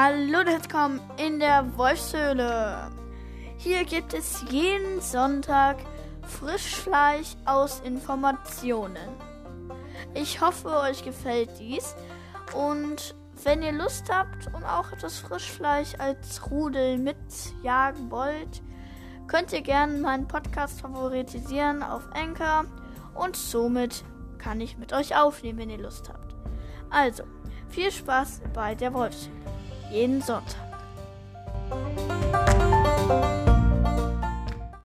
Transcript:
Hallo und herzlich willkommen in der Wolfshöhle. Hier gibt es jeden Sonntag Frischfleisch aus Informationen. Ich hoffe, euch gefällt dies und wenn ihr Lust habt und auch etwas Frischfleisch als Rudel mitjagen wollt, könnt ihr gerne meinen Podcast favoritisieren auf Anchor und somit kann ich mit euch aufnehmen, wenn ihr Lust habt. Also, viel Spaß bei der Wolfshöhle jeden Sonntag.